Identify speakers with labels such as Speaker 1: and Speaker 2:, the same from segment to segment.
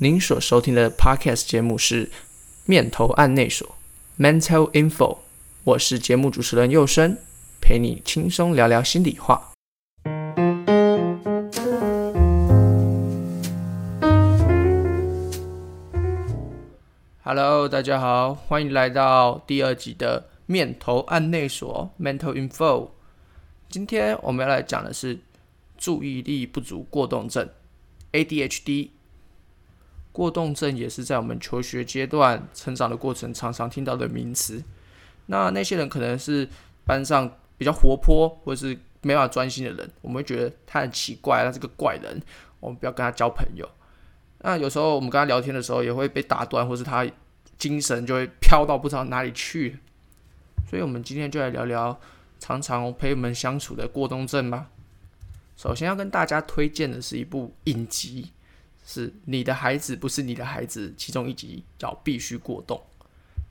Speaker 1: 您所收听的 Podcast 节目是《面头案内所》（Mental Info），我是节目主持人佑生，陪你轻松聊聊心里话。Hello，大家好，欢迎来到第二集的《面头案内所》（Mental Info）。今天我们要来讲的是注意力不足过动症 （ADHD）。过动症也是在我们求学阶段、成长的过程常常听到的名词。那那些人可能是班上比较活泼或者是没法专心的人，我们会觉得他很奇怪，他是个怪人，我们不要跟他交朋友。那有时候我们跟他聊天的时候，也会被打断，或是他精神就会飘到不知道哪里去。所以，我们今天就来聊聊常常陪我们相处的过动症吧。首先要跟大家推荐的是一部影集。是你的孩子不是你的孩子，其中一集叫《必须过动》，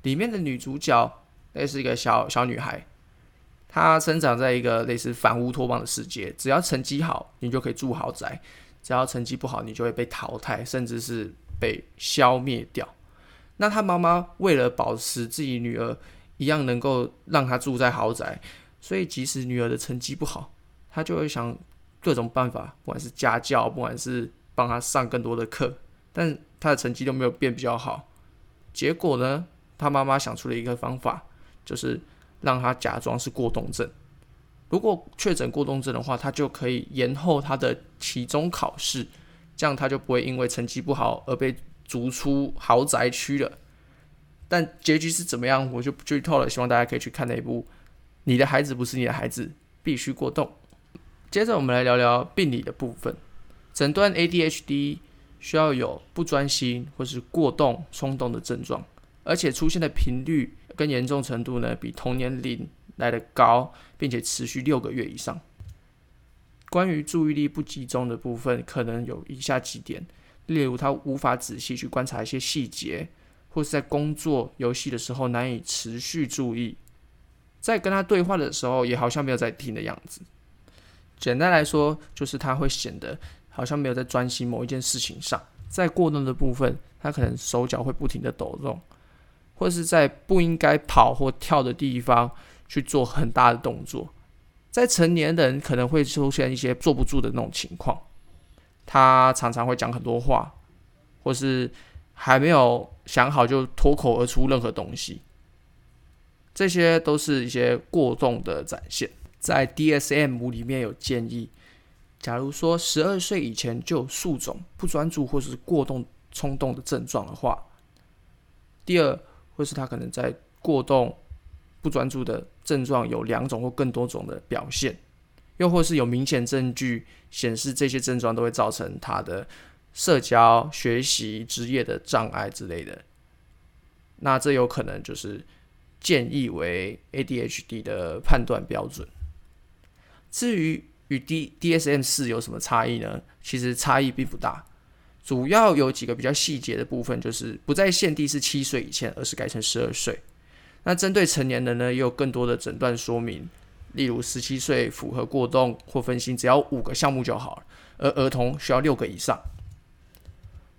Speaker 1: 里面的女主角那是一个小小女孩，她生长在一个类似反乌托邦的世界，只要成绩好，你就可以住豪宅；只要成绩不好，你就会被淘汰，甚至是被消灭掉。那她妈妈为了保持自己女儿一样能够让她住在豪宅，所以即使女儿的成绩不好，她就会想各种办法，不管是家教，不管是帮他上更多的课，但他的成绩都没有变比较好。结果呢，他妈妈想出了一个方法，就是让他假装是过动症。如果确诊过动症的话，他就可以延后他的期中考试，这样他就不会因为成绩不好而被逐出豪宅区了。但结局是怎么样，我就不剧透了。希望大家可以去看那一部《你的孩子不是你的孩子，必须过动》。接着我们来聊聊病理的部分。诊断 ADHD 需要有不专心或是过动、冲动的症状，而且出现的频率跟严重程度呢，比同年龄来得高，并且持续六个月以上。关于注意力不集中的部分，可能有以下几点，例如他无法仔细去观察一些细节，或是在工作、游戏的时候难以持续注意，在跟他对话的时候也好像没有在听的样子。简单来说，就是他会显得。好像没有在专心某一件事情上，在过动的部分，他可能手脚会不停的抖动，或是在不应该跑或跳的地方去做很大的动作。在成年人可能会出现一些坐不住的那种情况，他常常会讲很多话，或是还没有想好就脱口而出任何东西，这些都是一些过动的展现。在 DSM 五里面有建议。假如说十二岁以前就有数种不专注或是过动冲动的症状的话，第二，或是他可能在过动不专注的症状有两种或更多种的表现，又或是有明显证据显示这些症状都会造成他的社交、学习、职业的障碍之类的，那这有可能就是建议为 ADHD 的判断标准。至于与 D DSM 四有什么差异呢？其实差异并不大，主要有几个比较细节的部分，就是不再限定是七岁以前，而是改成十二岁。那针对成年人呢，也有更多的诊断说明，例如十七岁符合过动或分心，只要五个项目就好了，而儿童需要六个以上。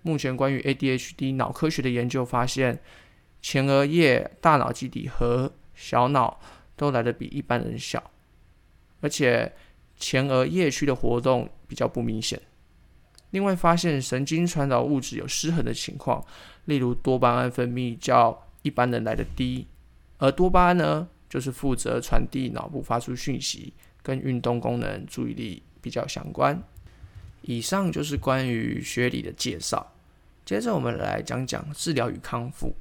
Speaker 1: 目前关于 ADHD 脑科学的研究发现，前额叶、大脑基底和小脑都来得比一般人小，而且。前额叶区的活动比较不明显。另外，发现神经传导物质有失衡的情况，例如多巴胺分泌较一般人来的低，而多巴胺呢，就是负责传递脑部发出讯息，跟运动功能、注意力比较相关。以上就是关于学理的介绍。接着，我们来讲讲治疗与康复。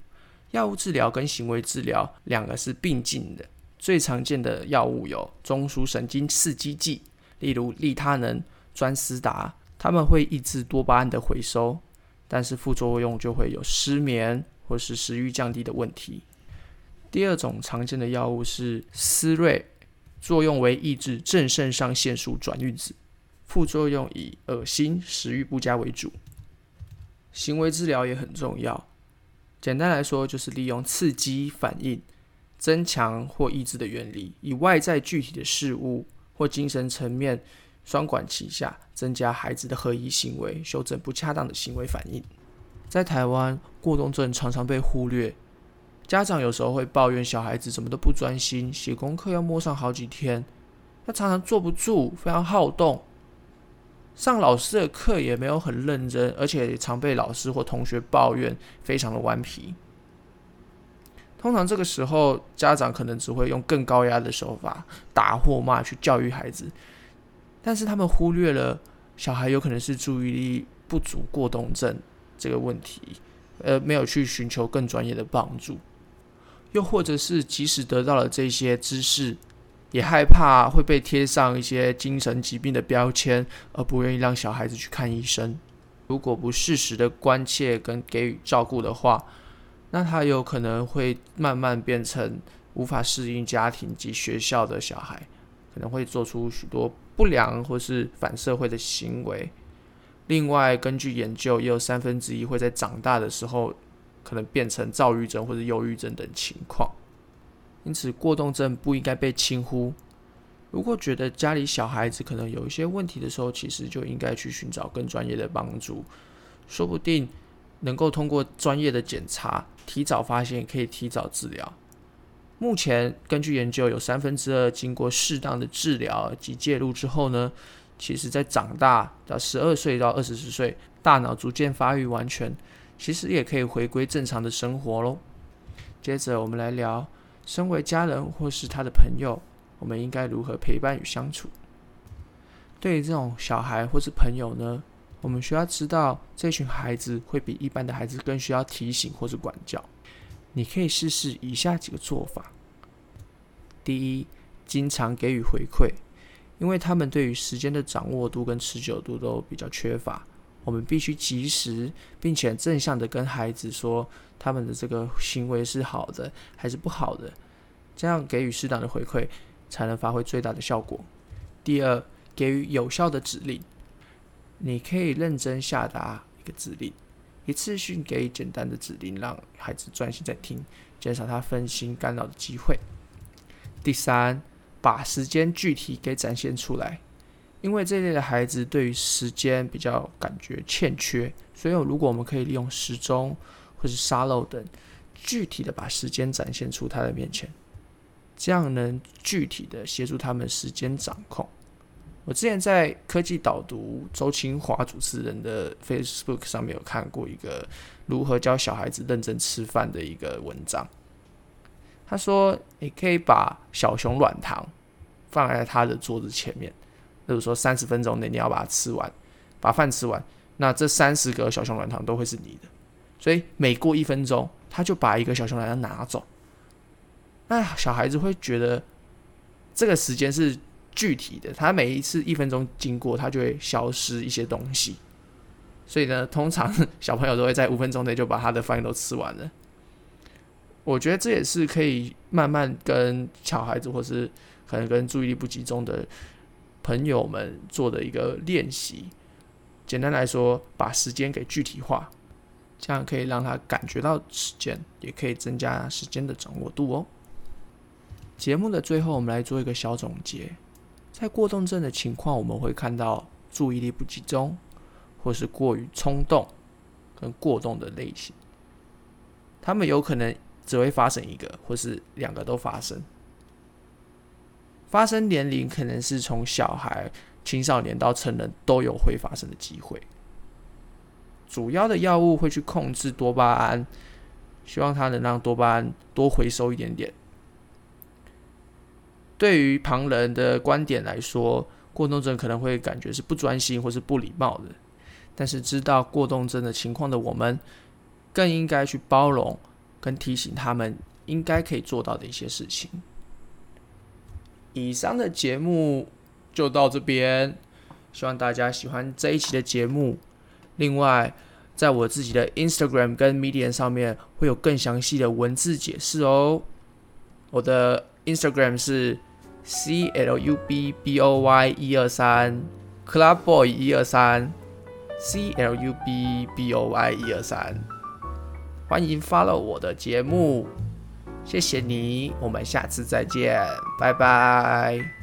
Speaker 1: 药物治疗跟行为治疗两个是并进的。最常见的药物有中枢神经刺激剂，例如利他能、专思达，他们会抑制多巴胺的回收，但是副作用就会有失眠或是食欲降低的问题。第二种常见的药物是思瑞，作用为抑制正肾上腺素转运子，副作用以恶心、食欲不佳为主。行为治疗也很重要，简单来说就是利用刺激反应。增强或抑制的原理，以外在具体的事物或精神层面双管齐下，增加孩子的合一行为，修正不恰当的行为反应。在台湾，过动症常常被忽略，家长有时候会抱怨小孩子怎么都不专心，写功课要摸上好几天，他常常坐不住，非常好动，上老师的课也没有很认真，而且常被老师或同学抱怨，非常的顽皮。通常这个时候，家长可能只会用更高压的手法打或骂去教育孩子，但是他们忽略了小孩有可能是注意力不足过动症这个问题，呃，没有去寻求更专业的帮助，又或者是即使得到了这些知识，也害怕会被贴上一些精神疾病的标签，而不愿意让小孩子去看医生。如果不适时的关切跟给予照顾的话，那他有可能会慢慢变成无法适应家庭及学校的小孩，可能会做出许多不良或是反社会的行为。另外，根据研究，也有三分之一会在长大的时候可能变成躁郁症或者忧郁症等情况。因此，过动症不应该被轻忽。如果觉得家里小孩子可能有一些问题的时候，其实就应该去寻找更专业的帮助，说不定。能够通过专业的检查，提早发现，可以提早治疗。目前根据研究，有三分之二经过适当的治疗及介入之后呢，其实在长大到十二岁到二十四岁，大脑逐渐发育完全，其实也可以回归正常的生活喽。接着我们来聊，身为家人或是他的朋友，我们应该如何陪伴与相处？对于这种小孩或是朋友呢？我们需要知道，这群孩子会比一般的孩子更需要提醒或是管教。你可以试试以下几个做法：第一，经常给予回馈，因为他们对于时间的掌握度跟持久度都比较缺乏。我们必须及时并且正向的跟孩子说，他们的这个行为是好的还是不好的，这样给予适当的回馈，才能发挥最大的效果。第二，给予有效的指令。你可以认真下达一个指令，一次性给简单的指令，让孩子专心在听，减少他分心干扰的机会。第三，把时间具体给展现出来，因为这类的孩子对于时间比较感觉欠缺，所以如果我们可以利用时钟或是沙漏等，具体的把时间展现出他的面前，这样能具体的协助他们时间掌控。我之前在科技导读周清华主持人的 Facebook 上面有看过一个如何教小孩子认真吃饭的一个文章。他说，你可以把小熊软糖放在他的桌子前面，例如说三十分钟内你要把它吃完，把饭吃完，那这三十个小熊软糖都会是你的。所以每过一分钟，他就把一个小熊软糖拿走。那小孩子会觉得这个时间是。具体的，他每一次一分钟经过，他就会消失一些东西。所以呢，通常小朋友都会在五分钟内就把他的饭都吃完了。我觉得这也是可以慢慢跟小孩子，或是可能跟注意力不集中的朋友们做的一个练习。简单来说，把时间给具体化，这样可以让他感觉到时间，也可以增加时间的掌握度哦。节目的最后，我们来做一个小总结。在过动症的情况，我们会看到注意力不集中，或是过于冲动跟过动的类型。他们有可能只会发生一个，或是两个都发生。发生年龄可能是从小孩、青少年到成人都有会发生的机会。主要的药物会去控制多巴胺，希望它能让多巴胺多回收一点点。对于旁人的观点来说，过动症可能会感觉是不专心或是不礼貌的。但是知道过动症的情况的我们，更应该去包容跟提醒他们应该可以做到的一些事情。以上的节目就到这边，希望大家喜欢这一期的节目。另外，在我自己的 Instagram 跟 Medium 上面会有更详细的文字解释哦。我的 Instagram 是。C L U B B O Y 一二三，Club Boy 一二三，C L U B B O Y 一二三，欢迎 follow 我的节目，谢谢你，我们下次再见，拜拜。